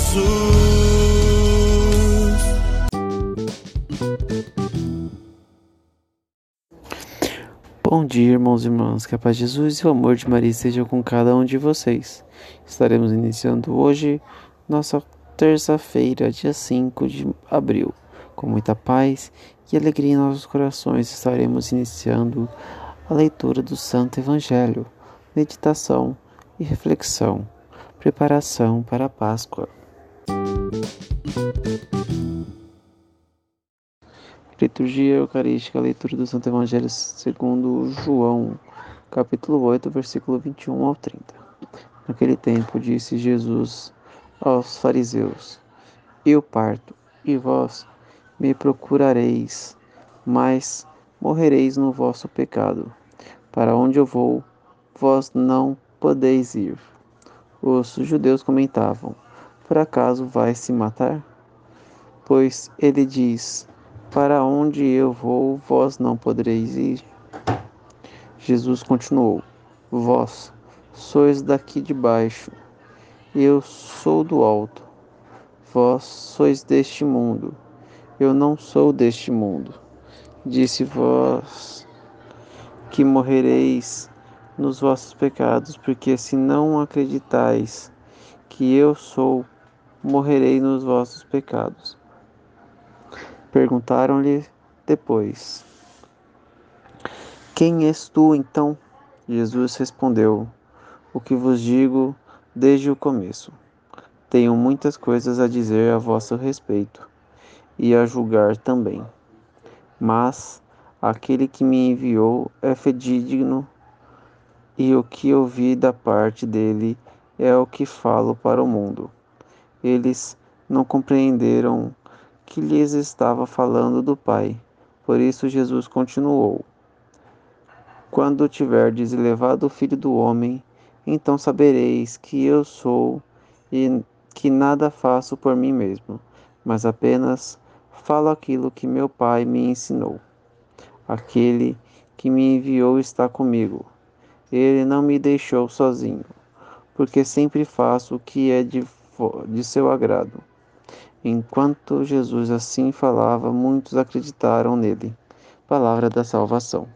Jesus. Bom dia, irmãos e irmãs. Que a paz de Jesus e o amor de Maria estejam com cada um de vocês. Estaremos iniciando hoje nossa terça-feira, dia 5 de abril. Com muita paz e alegria em nossos corações, estaremos iniciando a leitura do Santo Evangelho, meditação e reflexão, preparação para a Páscoa. Liturgia Eucarística, leitura do Santo Evangelho segundo João, capítulo 8, versículo 21 ao 30. Naquele tempo disse Jesus aos fariseus: Eu parto, e vós me procurareis, mas morrereis no vosso pecado. Para onde eu vou, vós não podeis ir. Os judeus comentavam: Por acaso vai se matar? Pois ele diz: Para onde eu vou, vós não podereis ir. Jesus continuou: Vós sois daqui de baixo, eu sou do alto. Vós sois deste mundo, eu não sou deste mundo. Disse vós que morrereis nos vossos pecados, porque se não acreditais que eu sou, morrerei nos vossos pecados. Perguntaram-lhe depois: Quem és tu então? Jesus respondeu: O que vos digo desde o começo. Tenho muitas coisas a dizer a vosso respeito e a julgar também. Mas aquele que me enviou é fidedigno e o que ouvi da parte dele é o que falo para o mundo. Eles não compreenderam que lhes estava falando do Pai. Por isso Jesus continuou: Quando tiverdes elevado o Filho do Homem, então sabereis que eu sou e que nada faço por mim mesmo, mas apenas falo aquilo que meu Pai me ensinou. Aquele que me enviou está comigo. Ele não me deixou sozinho, porque sempre faço o que é de, de seu agrado. Enquanto Jesus assim falava, muitos acreditaram nele. Palavra da salvação.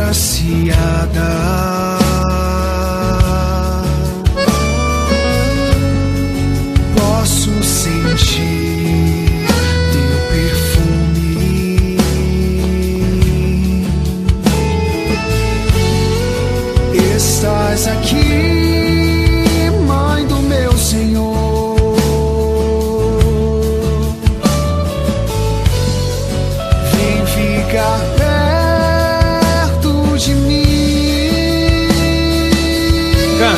Agraciada.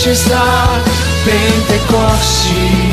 ci sta Pentecosti